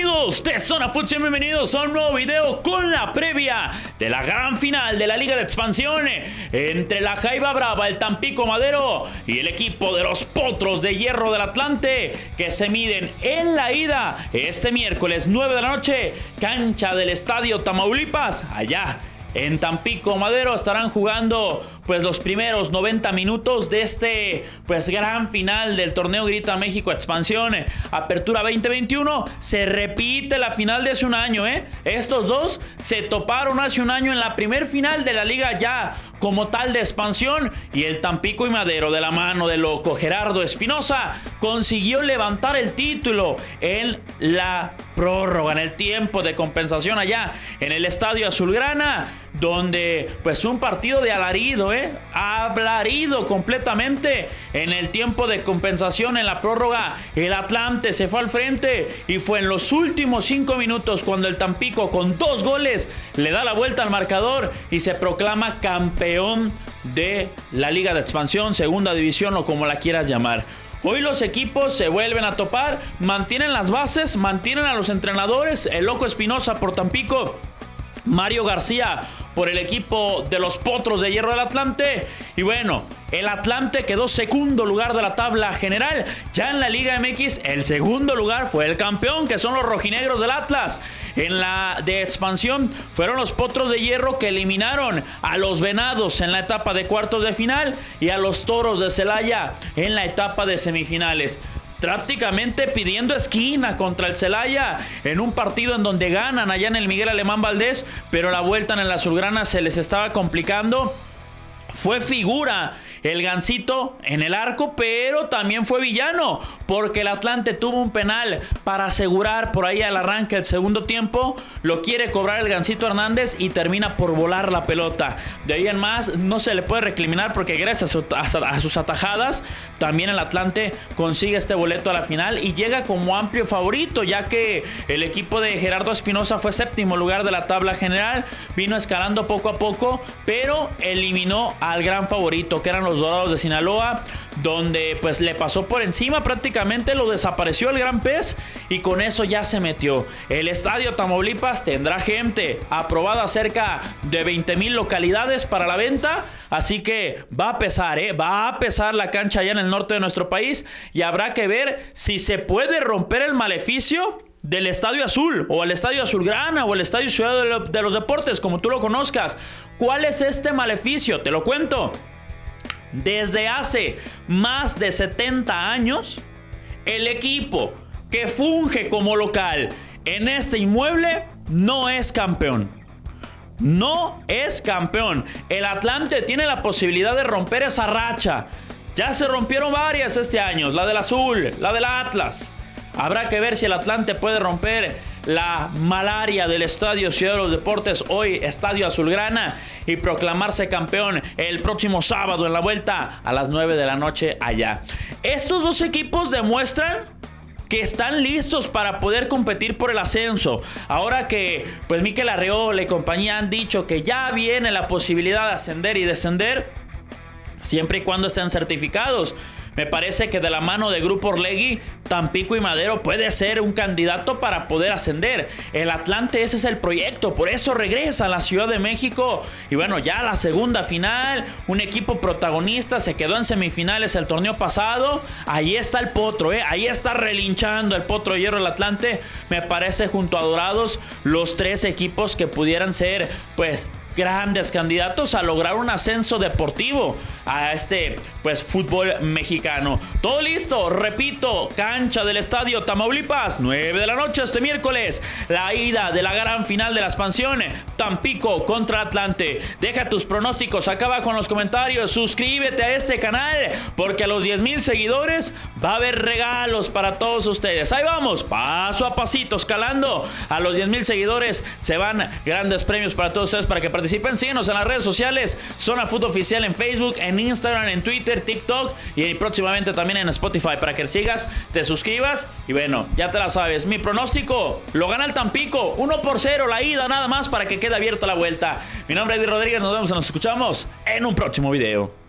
amigos de Zona Futsal, bienvenidos a un nuevo video con la previa de la gran final de la Liga de Expansión entre la Jaiba Brava, el Tampico Madero y el equipo de los Potros de Hierro del Atlante que se miden en la ida este miércoles 9 de la noche, cancha del Estadio Tamaulipas, allá en Tampico Madero estarán jugando pues los primeros 90 minutos de este pues gran final del torneo Grita México Expansión Apertura 2021 se repite la final de hace un año ¿eh? estos dos se toparon hace un año en la primer final de la liga ya como tal de expansión y el Tampico y Madero de la mano de loco Gerardo Espinosa consiguió levantar el título en la prórroga en el tiempo de compensación allá en el Estadio Azulgrana donde pues un partido de alarido, ¿eh? Alarido completamente en el tiempo de compensación en la prórroga. El Atlante se fue al frente y fue en los últimos cinco minutos cuando el Tampico con dos goles le da la vuelta al marcador y se proclama campeón de la Liga de Expansión, Segunda División o como la quieras llamar. Hoy los equipos se vuelven a topar, mantienen las bases, mantienen a los entrenadores, el loco Espinosa por Tampico Mario García por el equipo de los Potros de Hierro del Atlante. Y bueno, el Atlante quedó segundo lugar de la tabla general. Ya en la Liga MX, el segundo lugar fue el campeón, que son los rojinegros del Atlas. En la de expansión fueron los Potros de Hierro que eliminaron a los Venados en la etapa de cuartos de final y a los Toros de Celaya en la etapa de semifinales prácticamente pidiendo esquina contra el Celaya en un partido en donde ganan allá en el Miguel Alemán Valdés, pero la vuelta en el Azulgrana se les estaba complicando. Fue figura el Gancito en el arco, pero también fue villano, porque el Atlante tuvo un penal para asegurar por ahí al arranque el segundo tiempo. Lo quiere cobrar el Gancito Hernández y termina por volar la pelota. De ahí en más, no se le puede recriminar porque gracias a, sus atajadas, también el Atlante consigue este boleto a la final y llega como amplio favorito, ya que el equipo de Gerardo Espinosa fue séptimo lugar de la tabla general, vino escalando poco a poco, pero eliminó al gran favorito, que eran los Dorados de Sinaloa, donde pues le pasó por encima, prácticamente lo desapareció el gran pez y con eso ya se metió. El estadio Tamaulipas tendrá gente aprobada cerca de 20 mil localidades para la venta. Así que va a pesar, ¿eh? va a pesar la cancha allá en el norte de nuestro país y habrá que ver si se puede romper el maleficio del Estadio Azul o el Estadio Azulgrana o el Estadio Ciudad de los Deportes, como tú lo conozcas. ¿Cuál es este maleficio? Te lo cuento. Desde hace más de 70 años, el equipo que funge como local en este inmueble no es campeón. No es campeón. El Atlante tiene la posibilidad de romper esa racha. Ya se rompieron varias este año. La del azul, la del Atlas. Habrá que ver si el Atlante puede romper la malaria del Estadio Ciudad de los Deportes, hoy Estadio Azulgrana, y proclamarse campeón el próximo sábado en la vuelta a las 9 de la noche allá. Estos dos equipos demuestran que están listos para poder competir por el ascenso. Ahora que pues Miquel Arreola y compañía han dicho que ya viene la posibilidad de ascender y descender, siempre y cuando estén certificados. Me parece que de la mano de Grupo Orlegui, Tampico y Madero puede ser un candidato para poder ascender. El Atlante, ese es el proyecto, por eso regresa a la Ciudad de México. Y bueno, ya la segunda final, un equipo protagonista, se quedó en semifinales el torneo pasado. Ahí está el Potro, ¿eh? ahí está relinchando el Potro Hierro el Atlante. Me parece junto a Dorados los tres equipos que pudieran ser, pues, grandes candidatos a lograr un ascenso deportivo a este pues fútbol mexicano. Todo listo, repito, cancha del estadio Tamaulipas, 9 de la noche este miércoles, la ida de la gran final de la expansión, Tampico contra Atlante. Deja tus pronósticos acá abajo en los comentarios, suscríbete a este canal porque a los 10 mil seguidores va a haber regalos para todos ustedes. Ahí vamos, paso a pasito, escalando a los 10 mil seguidores se van grandes premios para todos ustedes para que participen. Síguenos en las redes sociales, Zona Food Oficial en Facebook, en Instagram, en Twitter, TikTok y próximamente también en Spotify para que sigas, te suscribas y bueno, ya te la sabes. Mi pronóstico lo gana el Tampico, 1 por 0 la ida nada más para que quede abierta la vuelta. Mi nombre es Eddie Rodríguez, nos vemos y nos escuchamos en un próximo video.